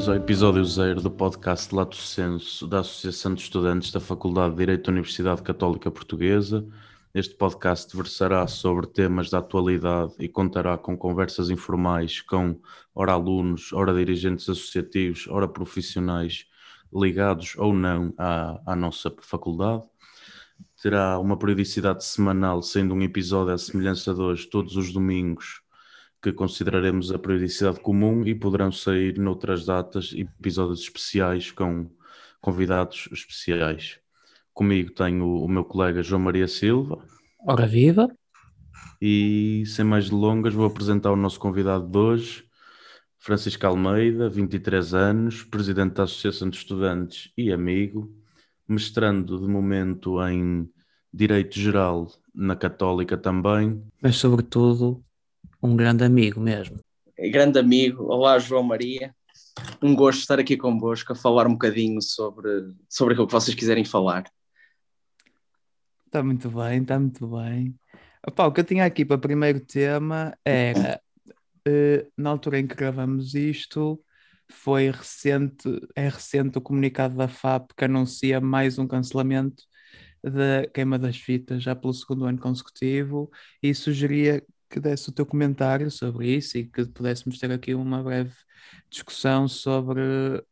bem-vindos ao episódio zero do podcast Lato Senso da Associação de Estudantes da Faculdade de Direito da Universidade Católica Portuguesa. Este podcast versará sobre temas da atualidade e contará com conversas informais com ora alunos, ora dirigentes associativos, ora profissionais ligados ou não à, à nossa faculdade. Terá uma periodicidade semanal, sendo um episódio à semelhança de hoje, todos os domingos, que consideraremos a periodicidade comum e poderão sair noutras datas episódios especiais com convidados especiais. Comigo tenho o meu colega João Maria Silva. Ora viva! E sem mais delongas vou apresentar o nosso convidado de hoje, Francisco Almeida, 23 anos, presidente da Associação de Estudantes e amigo, mestrando de momento em Direito Geral na Católica também. Mas sobretudo um grande amigo mesmo. Grande amigo, olá João Maria, um gosto estar aqui convosco a falar um bocadinho sobre, sobre aquilo que vocês quiserem falar. Está muito bem, está muito bem. Opa, o que eu tinha aqui para o primeiro tema era, uh, na altura em que gravamos isto, foi recente, é recente o comunicado da FAP que anuncia mais um cancelamento da queima das fitas já pelo segundo ano consecutivo e sugeria que desse o teu comentário sobre isso e que pudéssemos ter aqui uma breve discussão sobre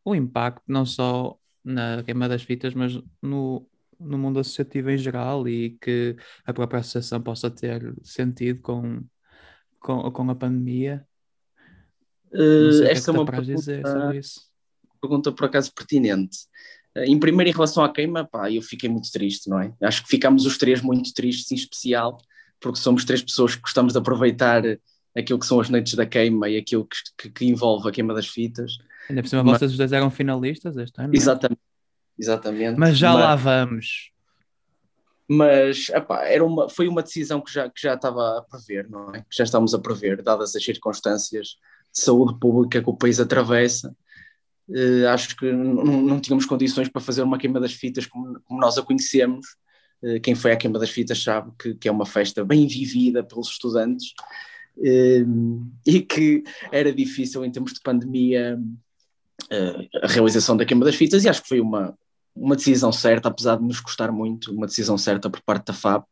o impacto, não só na queima das fitas, mas no, no mundo associativo em geral e que a própria associação possa ter sentido com, com, com a pandemia. Uh, esta é, é uma pergunta, pergunta por acaso pertinente. Uh, em primeiro, em relação à queima, pá, eu fiquei muito triste, não é? Acho que ficámos os três muito tristes, em especial porque somos três pessoas que gostamos de aproveitar aquilo que são as noites da queima e aquilo que, que, que envolve a queima das fitas. Ainda por cima, Mas... vocês os dois eram finalistas este ano. É? Exatamente. Exatamente. Mas já Mas... lá vamos. Mas epá, era uma, foi uma decisão que já, que já estava a prever, não é? Que já estávamos a prever, dadas as circunstâncias de saúde pública que o país atravessa. Uh, acho que não, tínhamos condições para fazer uma queima das fitas como, como nós a conhecemos quem foi à queima das fitas sabe que, que é uma festa bem vivida pelos estudantes ehm, e que era difícil em termos de pandemia eh, a realização da queima das fitas e acho que foi uma, uma decisão certa, apesar de nos custar muito, uma decisão certa por parte da FAP.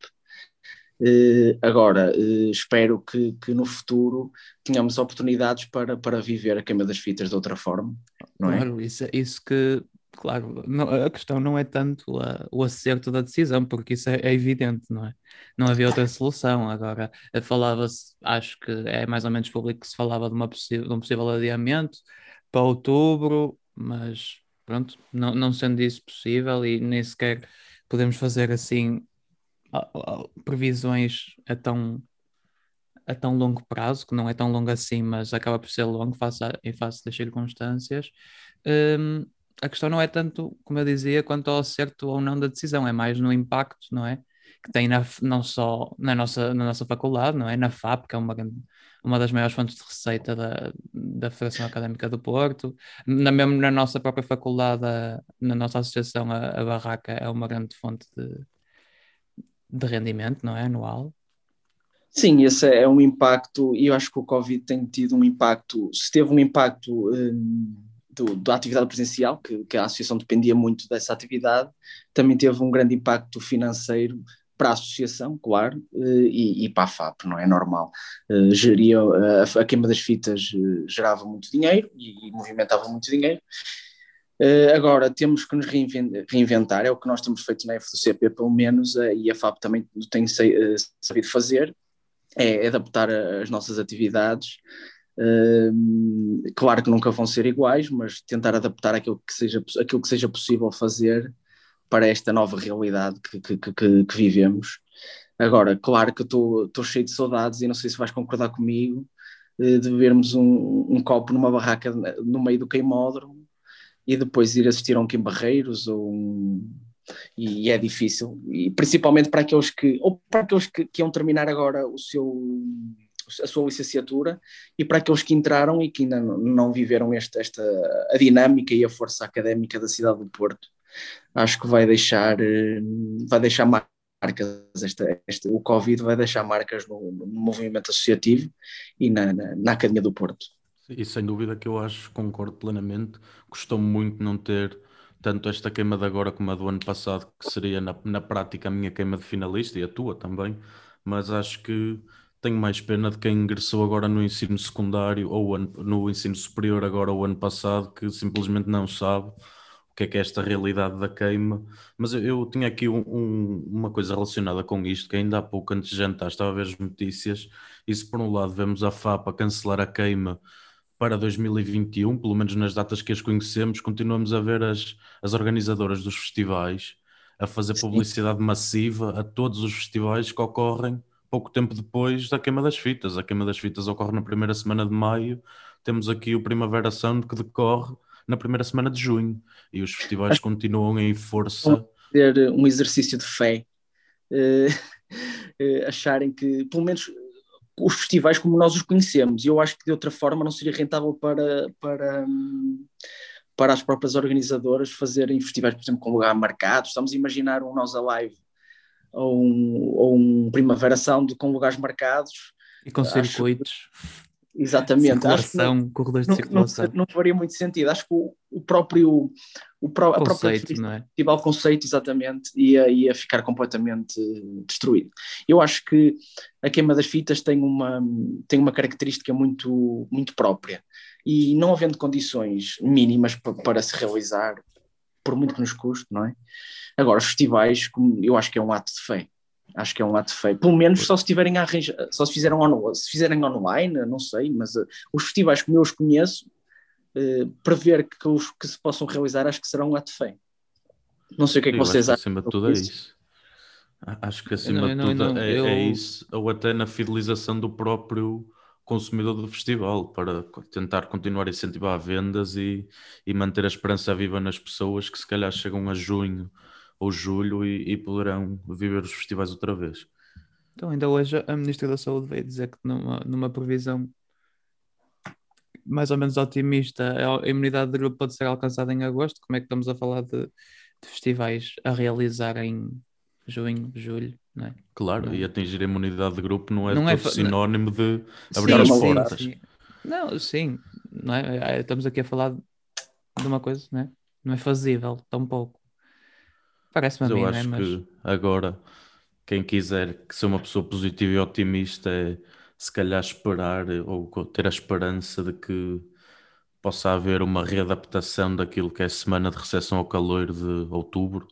Uh, agora, espero que, que, no futuro tenhamos oportunidades para, para viver a queima das fitas de outra forma. Não é? claro, isso, isso que claro, não, a questão não é tanto a, o acerto da decisão, porque isso é, é, evidente, não é? Não havia outra solução. Agora, eh, falava-se, acho que é mais ou menos público que se falava de, uma de um possível adiamento para outubro, mas pronto, não, não sendo isso possível e nem sequer podemos fazer assim previsões a tão a tão longo prazo, que não é tão longo assim, mas acaba por ser longo face a, em face das circunstâncias. Um, a questão não é tanto, como eu dizia, quanto ao certo ou não da decisão, é mais no impacto, não é? Que tem na, não só na nossa, na nossa faculdade, não é? Na FAP, que é uma, uma das maiores fontes de receita da, da Federação Académica do Porto, na, mesmo na nossa própria faculdade, a, na nossa associação, a, a, Barraca é uma grande fonte de, de rendimento, não é? Anual. Sim, esse é um impacto, e eu acho que o Covid tem tido um impacto, se teve um impacto. Hum do, da atividade presencial, que, que, a associação dependia muito dessa atividade, também teve um grande impacto financeiro para a associação, claro, eh, e, e para a FAP, não é normal. Uh, geria, a, a, queima das fitas gerava muito dinheiro e, e movimentava muito dinheiro. Agora, temos que nos reinventar, é o que nós temos feito na FDCP, pelo menos, e a FAP também tem sabido fazer, é adaptar as nossas atividades claro que nunca vão ser iguais, mas tentar adaptar aquilo que seja, aquilo que seja possível fazer para esta nova realidade que, que, que, que vivemos. Agora, claro que estou cheio de saudades e não sei se vais concordar comigo eh, de bebermos um, um, copo numa barraca no meio do queimódromo e depois ir assistir a um Kim ou um, e é difícil, e principalmente para aqueles que, ou para aqueles que, que iam terminar agora o seu a sua licenciatura e para aqueles que entraram e que ainda não viveram esta, esta a dinâmica e a força académica da cidade do Porto. Acho que vai deixar, eh, vai deixar marcas, esta, esta, o Covid vai deixar marcas no, no movimento associativo e na, na, na, Academia do Porto. E sem dúvida que eu acho, concordo plenamente. Gostou muito não ter tanto esta queima de agora como a do ano passado, que seria na, na prática a minha queima de finalista e a tua também, mas acho que tenho mais pena de quem ingressou agora no ensino secundário ou no ensino superior agora o ano passado, que simplesmente não sabe o que é que é esta realidade da queima. Mas eu, eu tinha aqui um, um, uma coisa relacionada com isto, que ainda há pouco antes de jantar estava a ver as notícias, e se por um lado vemos a FAP a cancelar a queima para 2021, pelo menos nas datas que as conhecemos, continuamos a ver as, as organizadoras dos festivais a fazer publicidade massiva a todos os festivais que ocorrem pouco tempo depois da queima das fitas. A queima das fitas ocorre na primeira semana de maio, temos aqui o Primavera Sound que decorre na primeira semana de junho e os festivais continuam em força. Ter um exercício de fé, uh, uh, acharem que, pelo menos os festivais como nós os conhecemos. E eu acho que de outra forma não seria rentável para, para, para as próprias organizadoras fazerem festivais, por exemplo, com lugar marcado. Estamos a imaginar um Nós Alive ou um, ou um Primavera Sound com lugares marcados. E com circuitos. Exatamente. Circulação, acho que corredores de circulação. Não, não, faria muito sentido. Acho que o, o próprio o pro, conceito, a própria não é? festival conceito exatamente ia, ia ficar completamente destruído. Eu acho que a queima das fitas tem uma, tem uma característica muito, muito própria e não havendo condições mínimas para, para se realizar, por muito que nos custe, não é? Agora, os festivais, eu acho que é um ato de fé. Acho que é um ato feio. Pelo menos só se tiverem a arranjar, só se fizeram on, se fizerem online, não sei, mas uh, os festivais como eu os conheço, uh, prever que, os, que se possam realizar, acho que será um ato feio. Não sei o que é que vocês acham. Acima de tudo é isso. Acho que acima não, de tudo não, é, eu... é, isso, ou até na fidelização do próprio consumidor do festival, para tentar continuar a incentivar vendas e, e manter a esperança viva nas pessoas que se calhar chegam a junho ou julho e, e poderão viver os festivais outra vez. Então, ainda hoje a Ministra da Saúde veio dizer que numa, numa previsão mais ou menos otimista, a imunidade de grupo pode ser alcançada em agosto. Como é que estamos a falar de, de festivais a realizar em junho, julho? É? Claro, não. e atingir a imunidade de grupo não é, não é sinónimo de abrir sim, as sim, portas. Sim. Não, sim, não é? estamos aqui a falar de uma coisa, não é? Não é fazível, tão pouco. Parece-me a mim, eu acho né? que agora quem quiser que seja uma pessoa positiva e otimista é se calhar esperar ou ter a esperança de que possa haver uma readaptação daquilo que é a semana de recepção ao calor de outubro,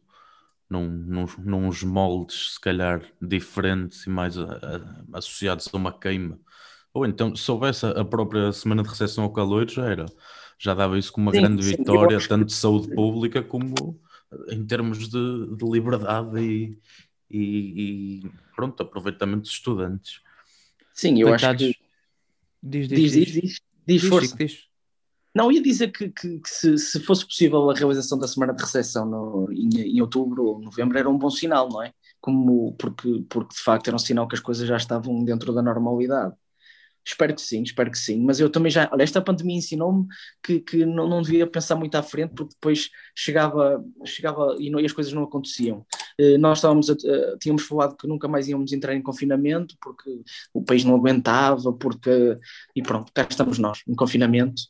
num, num, nos moldes se calhar diferentes e mais a, a, associados a uma queima. Ou então, se houvesse a própria semana de recepção ao calor, já era. Já dava isso como uma sim, grande sim, vitória, tanto de saúde pública como em termos de, de liberdade e, e, e, pronto, aproveitamento dos estudantes. Sim, eu Coitados. acho que. Diz, diz, diz, diz, diz, diz força. Diz. Não, ia dizer que, que, que se, se, fosse possível a realização da semana de recepção no, em, em, outubro ou novembro era um bom sinal, não é? Como, porque, porque de facto era um sinal que as coisas já estavam dentro da normalidade. Espero que sim, espero que sim. Mas eu também já. Olha, esta pandemia ensinou-me que, que não, não devia pensar muito à frente, porque depois chegava, chegava e, não, e as coisas não aconteciam. Uh, nós estávamos a, uh, tínhamos falado que nunca mais íamos entrar em confinamento, porque o país não aguentava, porque. E pronto, cá estamos nós, em confinamento.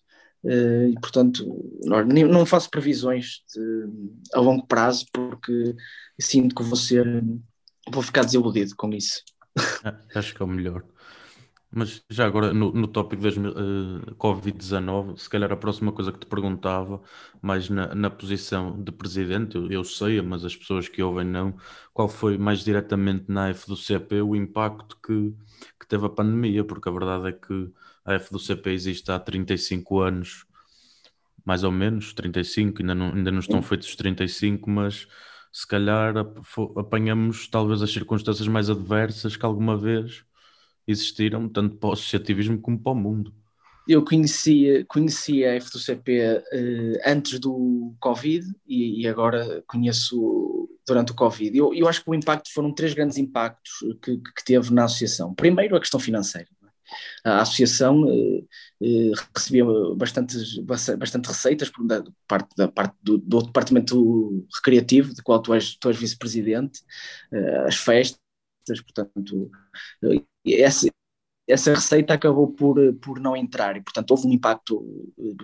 Uh, e portanto, não, faço previsões de, a longo prazo, porque sinto que vou ser. Vou ficar desiludido com isso. Acho que é o melhor. Mas já agora, no, no tópico das uh, Covid-19, se calhar a próxima coisa que te perguntava, mais na, na posição de presidente, eu, eu, sei, mas as pessoas que ouvem não, qual foi mais diretamente na F do CP o impacto que, que teve a pandemia, porque a verdade é que a F do CP existe há 35 anos, mais ou menos, 35, ainda não, ainda não estão feitos 35, mas se calhar apanhamos talvez as circunstâncias mais adversas que alguma vez existiram tanto para o associativismo como para o mundo. Eu conhecia, conhecia a F2CP uh, antes do Covid e, e, agora conheço durante o Covid. Eu, eu acho que o impacto foram três grandes impactos que, que teve na associação. Primeiro, a questão financeira. A associação uh, uh, recebia bastantes, bastante receitas por, da, parte, da parte do, do departamento recreativo, de qual tu és, tu és vice-presidente, uh, as festas, portanto, esse, essa receita acabou por, por não entrar e, portanto, houve um impacto eh,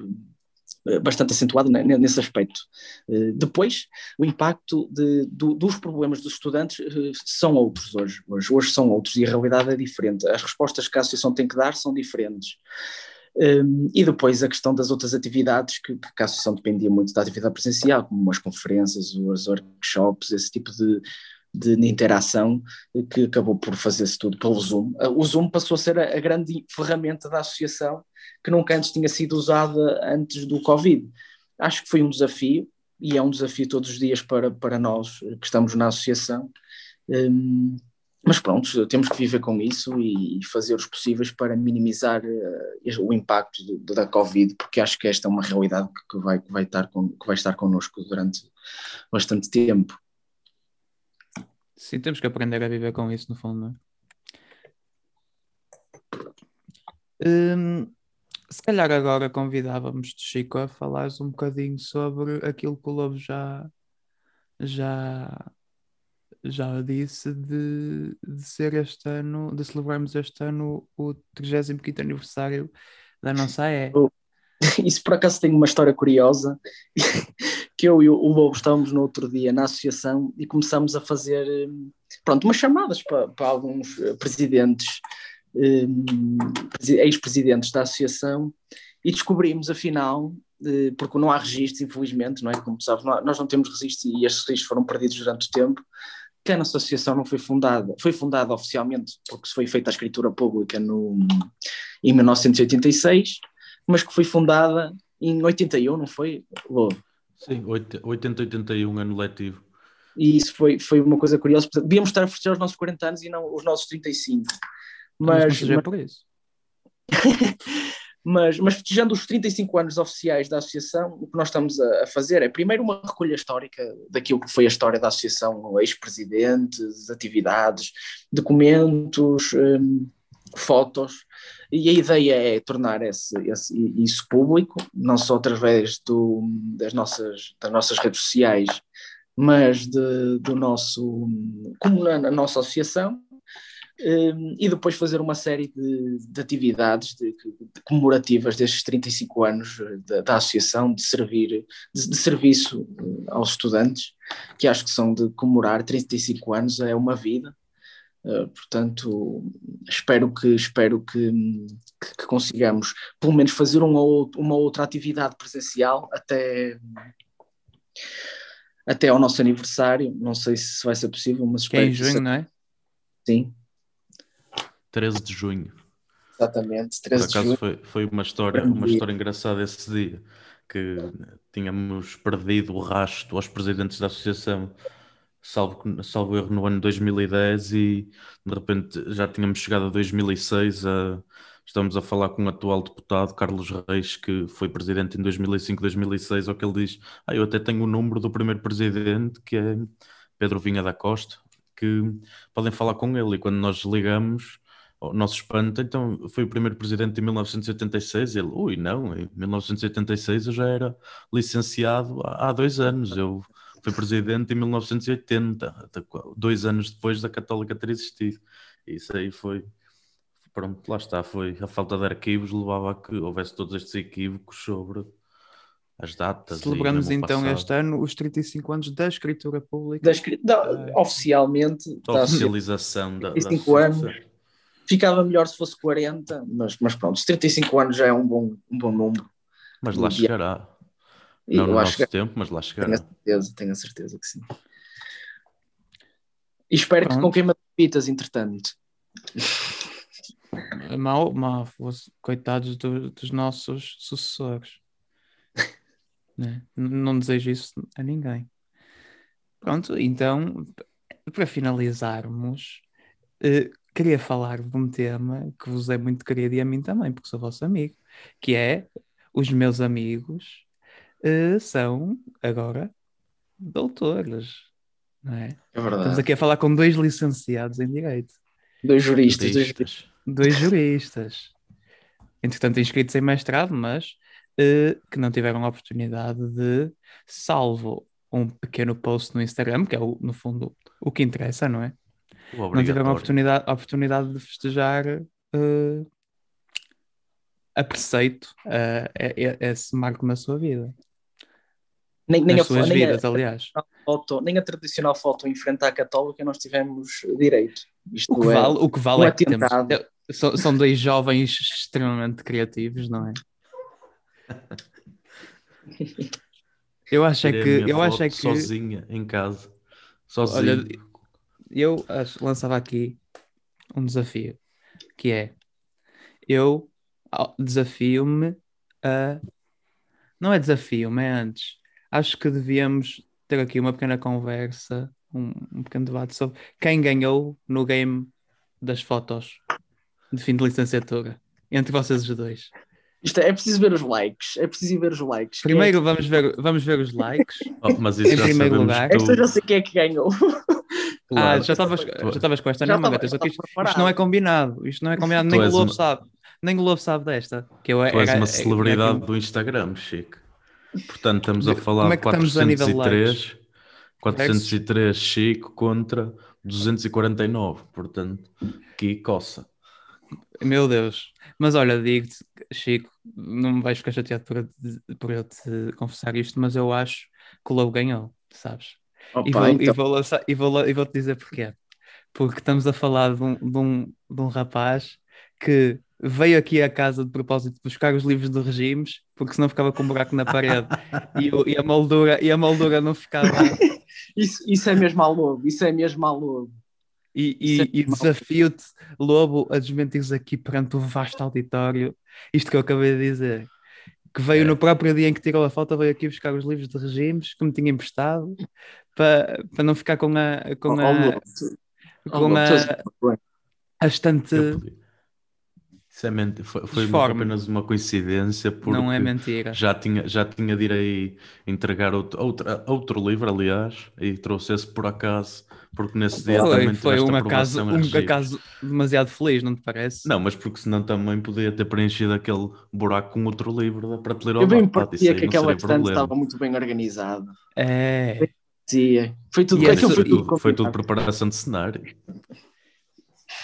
bastante acentuado nesse aspecto. Eh, depois, o impacto de, do, dos problemas dos estudantes eh, são outros hoje. hoje. Hoje são outros e a realidade é diferente. As respostas que a associação tem que dar são diferentes. Um, e depois a questão das outras atividades, que, que a associação dependia muito da atividade presencial, como as conferências, os workshops, esse tipo de, de, de interação, que acabou por fazer-se tudo pelo Zoom. O Zoom passou a ser a, a grande ferramenta da associação que nunca antes tinha sido usada antes do Covid. Acho que foi um desafio, e é um desafio todos os dias para, para nós que estamos na associação. Um, mas pronto, temos que viver com isso e fazer os possíveis para minimizar uh, o impacto do, da Covid, porque acho que esta é uma realidade que vai, que vai, estar, com, que vai estar connosco durante bastante tempo. Sim, temos que aprender a viver com isso, no fundo, não é? Hum, se calhar agora convidávamos de Chico a falares um bocadinho sobre aquilo que o Lobo já, já, já disse de, de ser este ano, de celebrarmos este ano o 35 aniversário da nossa AE. Isso por acaso tem uma história curiosa, que eu e o Lobo estávamos no outro dia na associação e começamos a fazer, hum, pronto, umas chamadas para, para alguns presidentes um, ex-presidentes da associação e descobrimos, afinal, porque não há registros, infelizmente, não é? Como sabes, nós não temos registros e estes registros foram perdidos durante o tempo, que a nossa associação não foi fundada, foi fundada oficialmente porque foi feita a escritura pública no, em 1986, mas que foi fundada em 81, não foi? Lobo? Sim, 80, 81, ano letivo. E isso foi, foi uma coisa curiosa. Devíamos estar a festejar os nossos 40 anos e não os nossos 35. Mas, mas, por isso. mas, mas festejando os 35 anos oficiais da associação, o que nós estamos a, a, fazer é primeiro uma recolha histórica daquilo que foi a história da associação, ex-presidentes, atividades, documentos, um, fotos, e a ideia é tornar esse, esse, isso público, não só através do, das, nossas, das nossas redes sociais, mas de, do nosso, como na, na nossa associação, um, e depois fazer uma série de, de atividades de, de comemorativas destes 35 anos eh, da, da associação, de servir, de, serviço eh, aos estudantes, que acho que são de comemorar 35 anos, é uma vida. Uh, portanto, espero que espero que, que, que, consigamos pelo menos fazer uma, uma outra atividade presencial até até ao nosso aniversário. Não sei se vai ser possível, mas espero que é em junho, não é? Sim, 13 de junho. Exatamente, 13 Por acaso de junho. Foi, foi uma história, uma história engraçada esse dia, que tínhamos perdido o rasto aos presidentes da associação, salvo, salvo erro, no ano 2010 e de repente já tínhamos chegado a 2006 a, Estamos a falar com o atual deputado Carlos Reis, que foi presidente em 2005, 2006, ao que ele diz: Ah, eu até tenho o número do primeiro presidente, que é Pedro Vinha da Costa, que podem falar com ele. E quando nós ligamos, o nosso espanto, então foi o primeiro presidente em 1986. Ele, ui, não, em 1986 eu já era licenciado há, há dois anos. Eu fui presidente em 1980, dois anos depois da Católica ter existido. Isso aí foi, pronto, lá está. Foi a falta de arquivos levava a que houvesse todos estes equívocos sobre as datas. Celebramos então passado. este ano os 35 anos da escritura pública. Da, escri... da, oficialmente. Da oficialização da, 35 da anos Ficava melhor se fosse 40, mas, mas pronto, 35 anos já é um bom, um bom número. Mas lá chegará. E Não no nosso que... tempo, mas lá chegará. Tenho a certeza, tenho a certeza que sim. E espero pronto. que com queima de fitas, entretanto. Mal, mal, coitados do, dos nossos sucessores. né? Não desejo isso a ninguém. Pronto, então, para finalizarmos, uh, queria falar de um tema que vos é muito querido e a mim também, porque sou vosso amigo, que é os meus amigos uh, são agora doutores. Não é? é verdade. Estamos aqui a falar com dois licenciados em Direito. Dois juristas. Dois juristas. Dois juristas. Entretanto, inscritos em mestrado, mas uh, que não tiveram a oportunidade de, salvo um pequeno post no Instagram, que é, o, no fundo, o que interessa, não é? não tiveram a oportunidade, a oportunidade de festejar uh, a preceito uh, esse marco na sua vida. Nem, nem Nas a, suas nem vidas, a, aliás. foto, nem a tradicional foto em frente à católica nós tivemos direito. Isto O que é, vale, o que vale é que temos, é- são, são dois jovens extremamente criativos, não é? Eu acho é a que, eu acho é que, sozinha em casa. Sozinho. olha, eu acho- lançava aqui um desafio, que é, eu ao- desafio-me a, não é desafio-me, é antes, acho que devíamos ter aqui uma pequena conversa, um, um pequeno debate sobre quem ganhou no game das fotos de fim de licenciatura, entre vocês os dois. Isto é, é preciso ver os likes. É preciso ver os likes. É Primeiro vamos ver, vamos ver os likes. Oh, mas isso Em já primeiro lugar. Esta já sei quem é que ganhou. Ah, Claro. já estavas já estavas com esta Já atenção que isto, isto não é combinado, isto não é combinado, nem o és Lobo uma- sabe, nem o Lobo sabe desta. Que eu Tu és era- uma é- celebridade é- do Instagram, Chico. Portanto, estamos a De- falar como é de que de 403, 403 Chico contra 249. Portanto, que coça. Meu Deus. Mas olha, digo-te, Chico, não me vais ficar chateado por, eu te- por eu te confessar isto, mas eu acho que o Lobo ganhou, sabes? E Opa, vou, então, e vou, lançar- e vou, e vou-te dizer porquê. Porque estamos a falar de um, de, um, de um rapaz que veio aqui à casa de propósito buscar os livros de regimes, porque senão ficava com um buraco na parede e, e a moldura, e a moldura não ficava. isso, isso é mesmo ao lobo. Isso é mesmo ao lobo. E, Isso é e, e desafio-te, Lobo, a desmentires aqui perante o vasto auditório isto que eu acabei de dizer. Que veio É. no próprio dia em que tirou a foto, veio aqui buscar os livros de regimes que me tinha emprestado para, para não ficar com a, com a, com a, a estante. Isso é ment... Foi, foi apenas uma coincidência, porque Não é mentira. já tinha, já tinha de ir aí entregar outro, outro, outro livro, aliás, e trouxe esse por acaso, porque nesse dia Foi, também foi um acaso, um acaso demasiado feliz, não te parece? Não, mas porque senão também podia ter preenchido aquele buraco com outro livro da prateleira ao Eu bem parecia que aquela estante estava muito bem organizada. É. Dizia. Foi tudo, E aquilo esse- foi tudo, foi tudo preparação de cenário.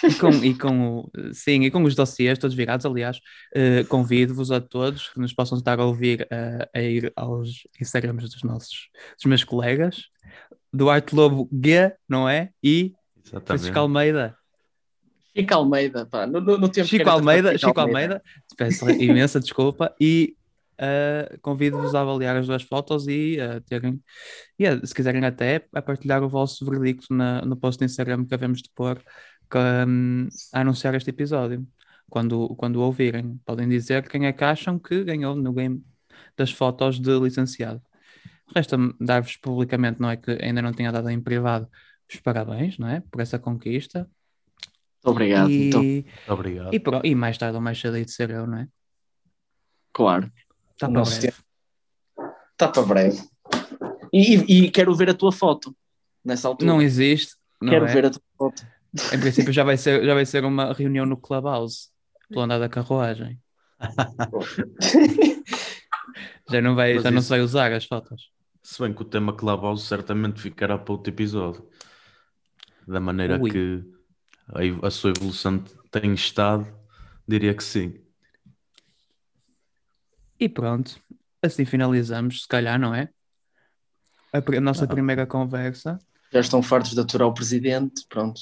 E com, e com o, sim, e com os dossiês todos virados, aliás, eh, convido-vos a todos que nos possam estar a ouvir eh, a ir aos Instagrams dos nossos, dos meus colegas, Duarte Lobo G, não é? E Exatamente. Francisco Almeida. Chico Almeida, pá. No, no, no tempo Chico Almeida, Chico Chico Almeida, te peço imensa desculpa e eh, convido-vos a avaliar as duas fotos e a terem, e a- se quiserem até, a partilhar o vosso verdicto na- no post do Instagram que havemos de pôr que, hum, a anunciar este episódio. Quando, quando o ouvirem, podem dizer quem é que acham que ganhou no game das fotos de licenciado. Resta-me dar-vos publicamente, não é que ainda não tinha dado em privado, os parabéns, não é? Por essa conquista. Obrigado. e, Então, Obrigado. e, pro- e mais tarde ou mais cedo de ser eu, não é? claro. Está para breve. Está para breve. E, e- e quero ver a tua foto nessa altura. Não existe. Não quero é? ver a tua foto. Em princípio já vai, ser, já vai ser uma reunião no Clubhouse pelo andar da carruagem. Já não, vai, Mas já não isso- se vai usar as fotos. Se bem que o tema Clubhouse certamente ficará para outro episódio. Da maneira Ui. que a, a sua evolução tem estado, diria que sim. E pronto, assim finalizamos, se calhar, não é? A nossa Ah. primeira conversa. Já estão fartos de aturar o presidente. Pronto.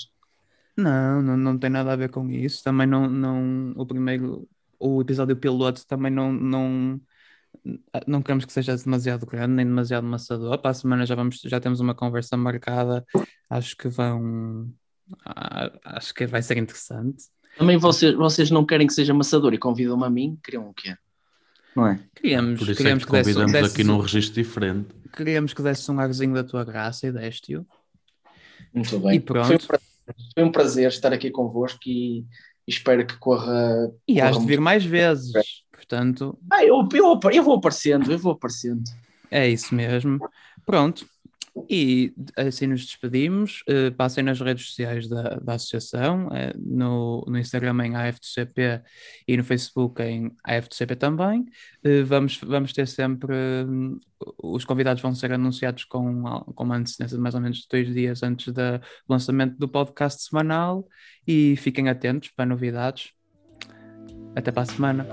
Não, não, não tem nada a ver com isso. Também não, não o primeiro, o episódio piloto também não, não, não queremos que seja demasiado grande nem demasiado maçador. Para a semana já vamos, já temos uma conversa marcada. Acho que vão, acho que vai ser interessante. Também vocês, vocês não querem que seja amassador e convidam-me a mim? Queriam o quê? Não é? Queríamos, Por isso é que que, desse, convidamos desse- aqui num registro diferente. queríamos que desse um arzinho da tua graça e deste-o. Muito bem. E pronto. Foi um, prazer, foi um prazer estar aqui convosco e espero que corra. E corra has de vir mais vezes. Portanto, Ah, eu, eu, eu vou aparecendo, eu vou aparecendo. É isso mesmo. Pronto. E assim nos despedimos. Uh, passem nas redes sociais da, da associação, uh, no, no Instagram em AFTCP e no Facebook em AFTCP também. Uh, vamos, vamos ter sempre. Hum, os convidados vão ser anunciados com, com uma antecedência de mais ou menos dois dias antes do lançamento do podcast semanal. E fiquem atentos para novidades. Até para a semana.